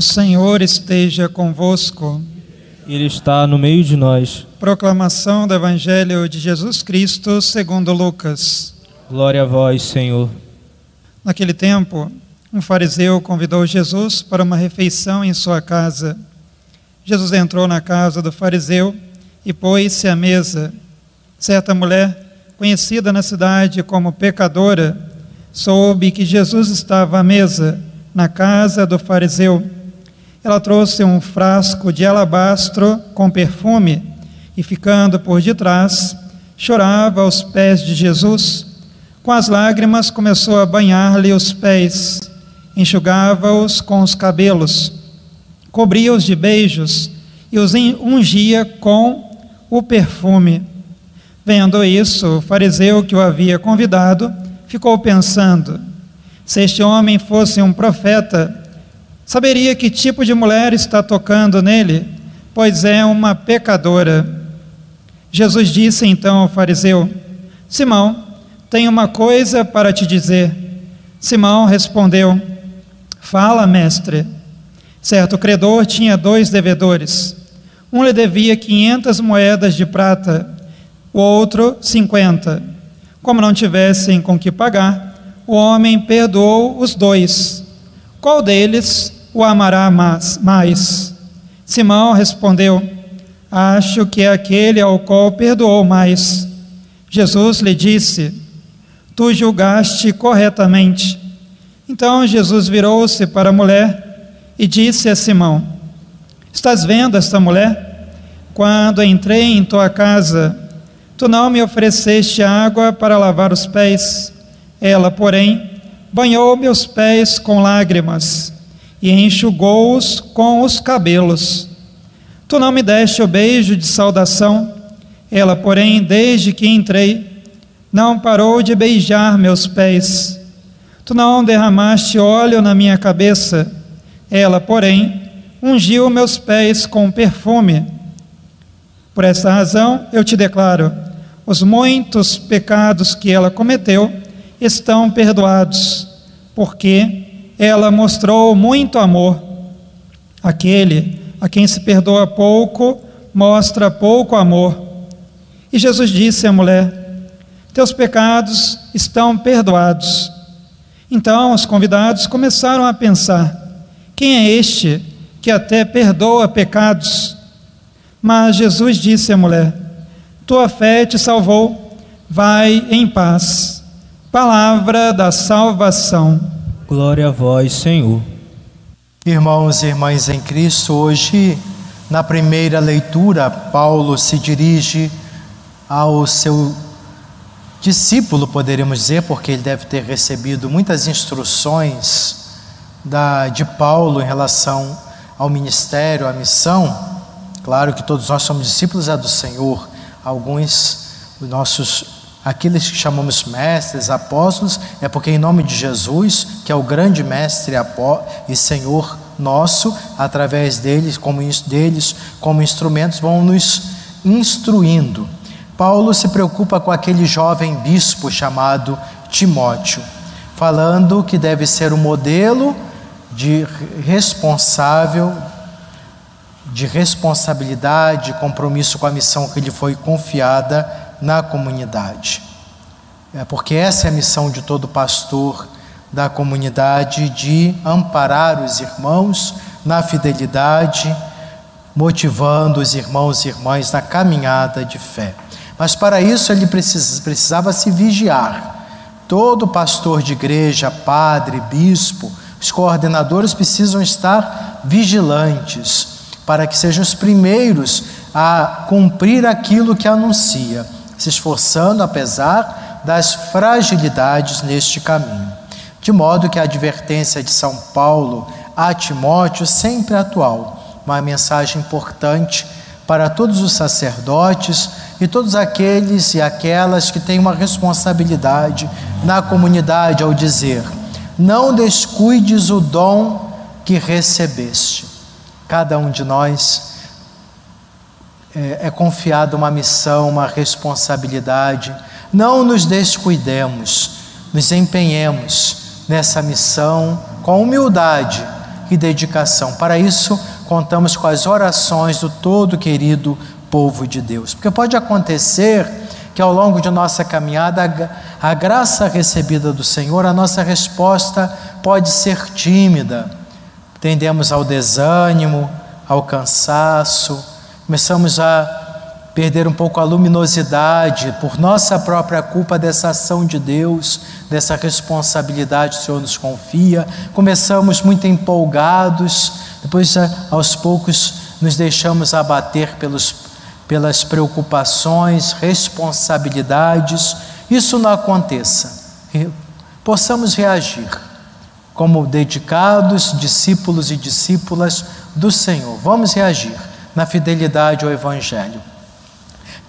O Senhor esteja convosco. Ele está no meio de nós. Proclamação do Evangelho de Jesus Cristo segundo Lucas. Glória a vós, Senhor. Naquele tempo, um fariseu convidou Jesus para uma refeição em sua casa. Jesus entrou na casa do fariseu e pôs-se à mesa. Certa mulher, conhecida na cidade como pecadora, soube que Jesus estava à mesa na casa do fariseu. Ela trouxe um frasco de alabastro com perfume e, ficando por detrás, chorava aos pés de Jesus. Com as lágrimas, começou a banhar-lhe os pés, enxugava-os com os cabelos, cobria-os de beijos e os ungia com o perfume. Vendo isso, o fariseu que o havia convidado ficou pensando: se este homem fosse um profeta, saberia que tipo de mulher está tocando nele, pois é uma pecadora. Jesus disse então ao fariseu: Simão, tenho uma coisa para te dizer. Simão respondeu: Fala, mestre. Certo credor tinha dois devedores. Um lhe devia quinhentas moedas de prata, o outro cinquenta. Como não tivessem com que pagar, o homem perdoou os dois. Qual deles o amará mais? Simão respondeu: Acho que é aquele ao qual perdoou mais. Jesus lhe disse: Tu julgaste corretamente. Então Jesus virou-se para a mulher e disse a Simão: Estás vendo esta mulher? Quando entrei em tua casa, tu não me ofereceste água para lavar os pés ela, porém, banhou meus pés com lágrimas e enxugou-os com os cabelos. Tu não me deste o beijo de saudação. Ela, porém, desde que entrei, não parou de beijar meus pés. Tu não derramaste óleo na minha cabeça. Ela, porém, ungiu meus pés com perfume. Por esta razão, eu te declaro: os muitos pecados que ela cometeu, estão perdoados, porque ela mostrou muito amor. Aquele a quem se perdoa pouco, mostra pouco amor. E Jesus disse à mulher: Teus pecados estão perdoados. Então os convidados começaram a pensar: Quem é este que até perdoa pecados? Mas Jesus disse à mulher: Tua fé te salvou, vai em paz. Palavra da salvação. Glória a vós, Senhor. Irmãos e irmãs em Cristo, hoje, na primeira leitura, Paulo se dirige ao seu discípulo, poderíamos dizer, porque ele deve ter recebido muitas instruções da, de Paulo em relação ao ministério, à missão. Claro que todos nós somos discípulos é do Senhor, alguns os nossos Aqueles que chamamos mestres, apóstolos, é porque em nome de Jesus, que é o grande mestre e Senhor nosso, através deles, como, deles, como instrumentos, vão nos instruindo. Paulo se preocupa com aquele jovem bispo chamado Timóteo, falando que deve ser o um modelo de responsável, de responsabilidade, compromisso com a missão que lhe foi confiada na comunidade. É porque essa é a missão de todo pastor da comunidade de amparar os irmãos na fidelidade, motivando os irmãos e irmãs na caminhada de fé. Mas para isso ele precisava se vigiar. Todo pastor de igreja, padre, bispo, os coordenadores precisam estar vigilantes para que sejam os primeiros a cumprir aquilo que anuncia se esforçando apesar das fragilidades neste caminho. De modo que a advertência de São Paulo a Timóteo sempre é atual, uma mensagem importante para todos os sacerdotes e todos aqueles e aquelas que têm uma responsabilidade na comunidade ao dizer: não descuides o dom que recebeste. Cada um de nós é, é confiada uma missão, uma responsabilidade. Não nos descuidemos, nos empenhemos nessa missão com humildade, e dedicação. Para isso, contamos com as orações do todo querido povo de Deus. Porque pode acontecer que ao longo de nossa caminhada, a graça recebida do Senhor, a nossa resposta pode ser tímida. Tendemos ao desânimo, ao cansaço, começamos a perder um pouco a luminosidade por nossa própria culpa dessa ação de Deus, dessa responsabilidade que o Senhor nos confia. Começamos muito empolgados, depois aos poucos nos deixamos abater pelos, pelas preocupações, responsabilidades. Isso não aconteça. Possamos reagir como dedicados discípulos e discípulas do Senhor. Vamos reagir na fidelidade ao Evangelho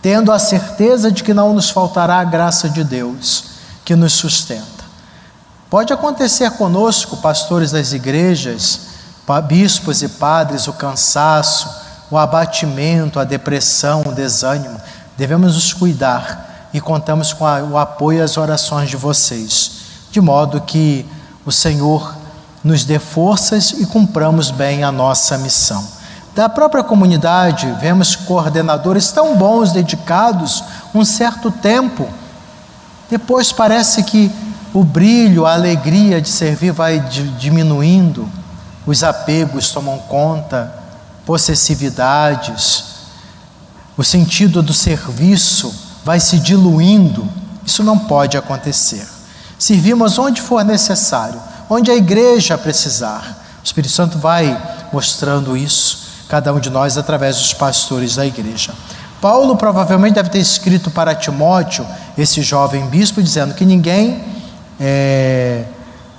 tendo a certeza de que não nos faltará a graça de Deus que nos sustenta. Pode acontecer conosco, pastores das igrejas, bispos e padres, o cansaço, o abatimento, a depressão, o desânimo. Devemos nos cuidar e contamos com o apoio e as orações de vocês, de modo que o Senhor nos dê forças e cumpramos bem a nossa missão. Da própria comunidade, vemos coordenadores tão bons, dedicados, um certo tempo. Depois parece que o brilho, a alegria de servir vai diminuindo, os apegos tomam conta, possessividades, o sentido do serviço vai se diluindo. Isso não pode acontecer. Servimos onde for necessário, onde a igreja precisar. O Espírito Santo vai mostrando isso cada um de nós através dos pastores da igreja. Paulo provavelmente deve ter escrito para Timóteo, esse jovem bispo, dizendo que ninguém é,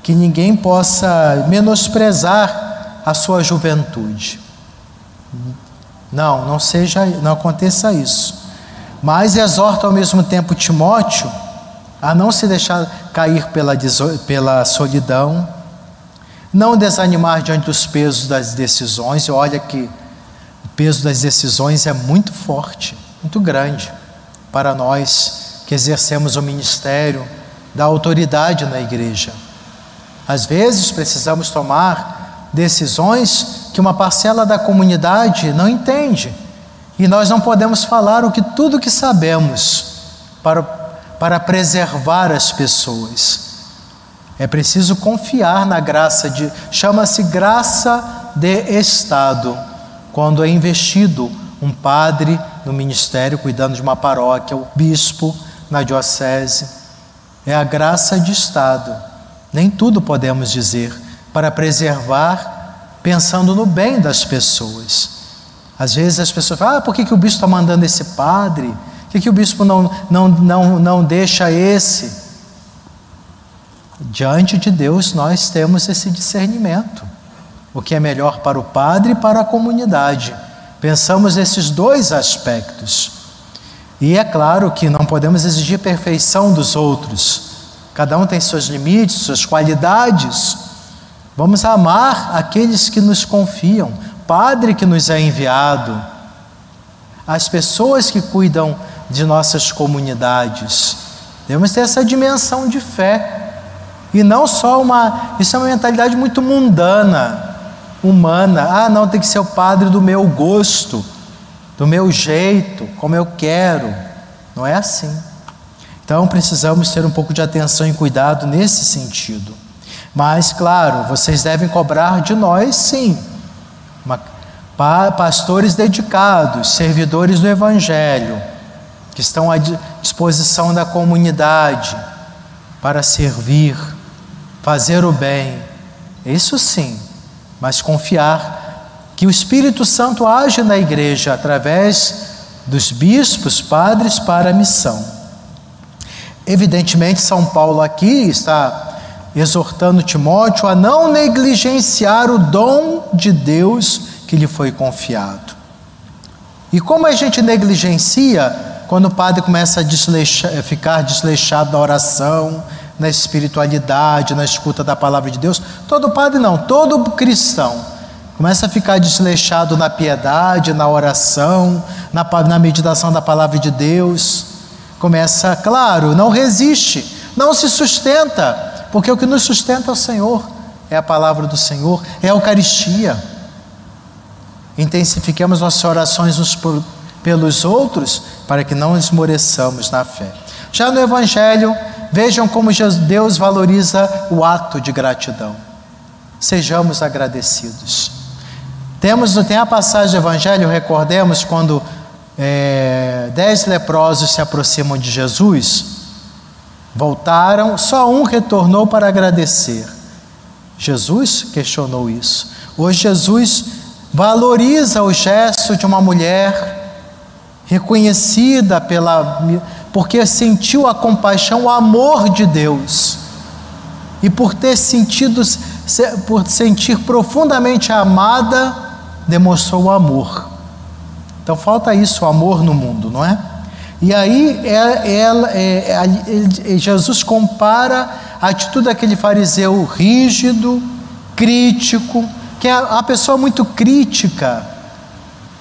que ninguém possa menosprezar a sua juventude. Não, não seja, não aconteça isso. Mas exorta ao mesmo tempo Timóteo a não se deixar cair pela, pela solidão, não desanimar diante dos pesos das decisões. Olha que peso das decisões é muito forte, muito grande para nós que exercemos o ministério da autoridade na igreja. Às vezes precisamos tomar decisões que uma parcela da comunidade não entende. E nós não podemos falar o que tudo que sabemos para, para preservar as pessoas. É preciso confiar na graça de chama-se graça de estado quando é investido um padre no ministério, cuidando de uma paróquia, o bispo na diocese. É a graça de Estado. Nem tudo podemos dizer para preservar, pensando no bem das pessoas. Às vezes as pessoas falam: ah, por que, que o bispo está mandando esse padre? Por que, que o bispo não, não, não, não deixa esse? Diante de Deus, nós temos esse discernimento o que é melhor para o padre e para a comunidade. Pensamos nesses dois aspectos. E é claro que não podemos exigir perfeição dos outros. Cada um tem seus limites, suas qualidades. Vamos amar aqueles que nos confiam, Padre que nos é enviado, as pessoas que cuidam de nossas comunidades. Devemos ter essa dimensão de fé. E não só uma. Isso é uma mentalidade muito mundana humana. Ah, não, tem que ser o padre do meu gosto, do meu jeito, como eu quero. Não é assim. Então precisamos ter um pouco de atenção e cuidado nesse sentido. Mas, claro, vocês devem cobrar de nós, sim. Uma, pastores dedicados, servidores do Evangelho, que estão à disposição da comunidade para servir, fazer o bem. Isso sim, mas confiar que o Espírito Santo age na igreja através dos bispos, padres para a missão. Evidentemente, São Paulo aqui está exortando Timóteo a não negligenciar o dom de Deus que lhe foi confiado. E como a gente negligencia quando o padre começa a ficar desleixado na oração, na espiritualidade, na escuta da palavra de Deus. Todo padre não, todo cristão começa a ficar desleixado na piedade, na oração, na, na meditação da palavra de Deus. Começa, claro, não resiste, não se sustenta, porque o que nos sustenta é o Senhor, é a palavra do Senhor, é a Eucaristia. Intensifiquemos nossas orações uns por, pelos outros para que não esmoreçamos na fé. Já no Evangelho, vejam como Deus valoriza o ato de gratidão. Sejamos agradecidos. Temos, tem a passagem do Evangelho, recordemos quando é, dez leprosos se aproximam de Jesus, voltaram, só um retornou para agradecer. Jesus questionou isso. Hoje Jesus valoriza o gesto de uma mulher reconhecida pela porque sentiu a compaixão, o amor de Deus. E por ter sentido por sentir profundamente amada, demonstrou o amor. Então falta isso, o amor no mundo, não é? E aí é, ela, é, é, Jesus compara a atitude daquele fariseu rígido, crítico, que é uma pessoa muito crítica,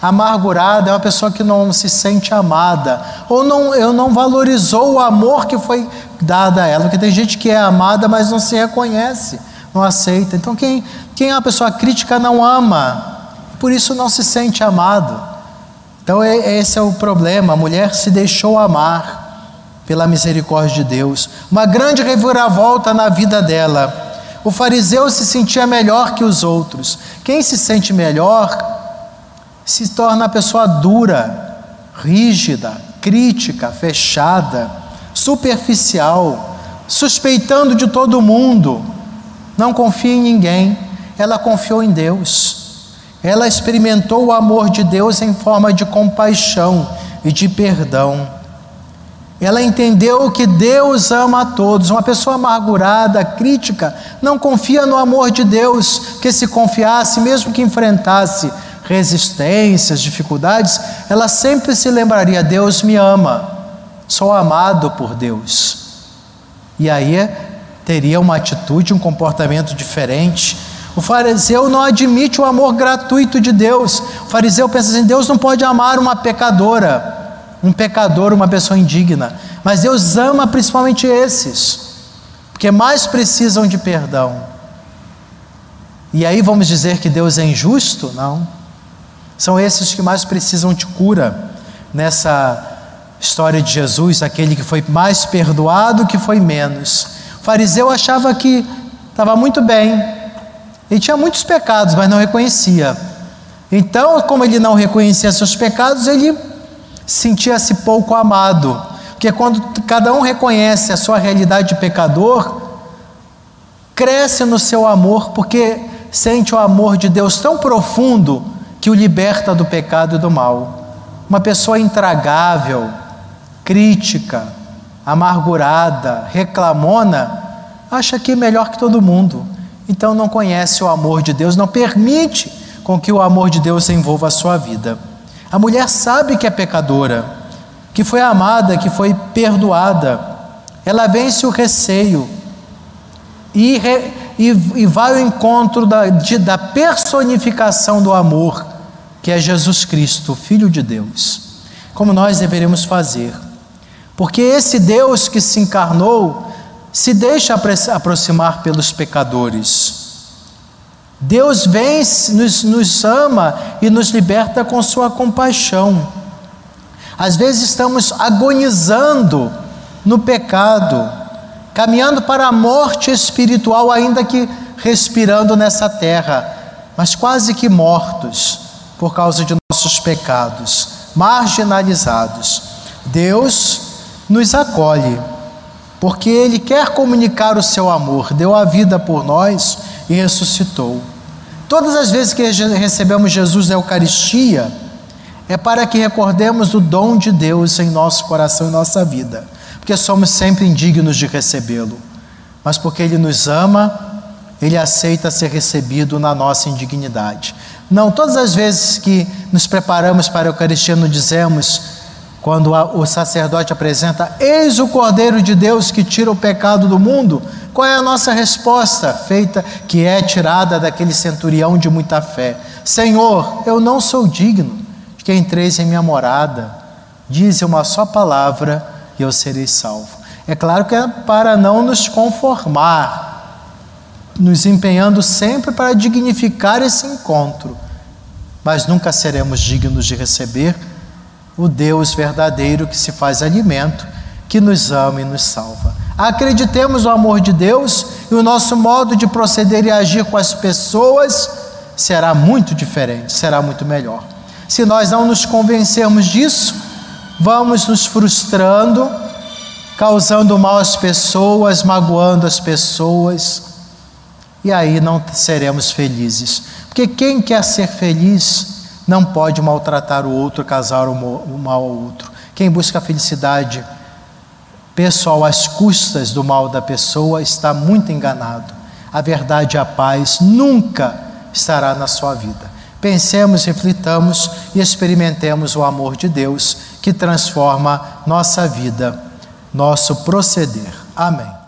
amargurada, é uma pessoa que não se sente amada, ou não, eu não valorizou o amor que foi dado a ela, porque tem gente que é amada, mas não se reconhece, não aceita. Então, quem, quem é uma pessoa crítica não ama, por isso não se sente amado. Então, é, esse é o problema. A mulher se deixou amar pela misericórdia de Deus. Uma grande reviravolta na vida dela. O fariseu se sentia melhor que os outros. Quem se sente melhor se torna a pessoa dura, rígida, crítica, fechada, superficial, suspeitando de todo mundo, não confia em ninguém. Ela confiou em Deus. Ela experimentou o amor de Deus em forma de compaixão e de perdão. Ela entendeu que Deus ama a todos. Uma pessoa amargurada, crítica, não confia no amor de Deus, que se confiasse, mesmo que enfrentasse resistências, dificuldades, ela sempre se lembraria: Deus me ama, sou amado por Deus. E aí teria uma atitude, um comportamento diferente o fariseu não admite o amor gratuito de Deus. O fariseu pensa assim: Deus não pode amar uma pecadora, um pecador, uma pessoa indigna. Mas Deus ama principalmente esses, porque mais precisam de perdão. E aí vamos dizer que Deus é injusto? Não. São esses que mais precisam de cura nessa história de Jesus, aquele que foi mais perdoado que foi menos. O fariseu achava que estava muito bem, ele tinha muitos pecados, mas não reconhecia. Então, como ele não reconhecia seus pecados, ele sentia-se pouco amado. Porque quando cada um reconhece a sua realidade de pecador, cresce no seu amor, porque sente o amor de Deus tão profundo que o liberta do pecado e do mal. Uma pessoa intragável, crítica, amargurada, reclamona, acha que é melhor que todo mundo então não conhece o amor de Deus, não permite com que o amor de Deus envolva a sua vida. A mulher sabe que é pecadora, que foi amada, que foi perdoada. Ela vence o receio e, re, e, e vai ao encontro da, de, da personificação do amor, que é Jesus Cristo, Filho de Deus. Como nós deveríamos fazer. Porque esse Deus que se encarnou se deixa aproximar pelos pecadores. Deus vem, nos, nos ama e nos liberta com Sua compaixão. Às vezes estamos agonizando no pecado, caminhando para a morte espiritual, ainda que respirando nessa terra, mas quase que mortos por causa de nossos pecados, marginalizados. Deus nos acolhe porque Ele quer comunicar o seu amor, deu a vida por nós e ressuscitou. Todas as vezes que recebemos Jesus na Eucaristia, é para que recordemos o dom de Deus em nosso coração e nossa vida, porque somos sempre indignos de recebê-lo, mas porque Ele nos ama, Ele aceita ser recebido na nossa indignidade. Não, todas as vezes que nos preparamos para a Eucaristia, nos dizemos quando o sacerdote apresenta: Eis o Cordeiro de Deus que tira o pecado do mundo. Qual é a nossa resposta? Feita que é tirada daquele centurião de muita fé: Senhor, eu não sou digno de que entreis em minha morada. Dize uma só palavra e eu serei salvo. É claro que é para não nos conformar nos empenhando sempre para dignificar esse encontro, mas nunca seremos dignos de receber o Deus verdadeiro que se faz alimento, que nos ama e nos salva. Acreditemos no amor de Deus e o nosso modo de proceder e agir com as pessoas será muito diferente, será muito melhor. Se nós não nos convencermos disso, vamos nos frustrando, causando mal às pessoas, magoando as pessoas, e aí não seremos felizes. Porque quem quer ser feliz não pode maltratar o outro, causar o mal ao outro. Quem busca a felicidade pessoal às custas do mal da pessoa está muito enganado. A verdade e a paz nunca estará na sua vida. Pensemos, reflitamos e experimentemos o amor de Deus que transforma nossa vida, nosso proceder. Amém.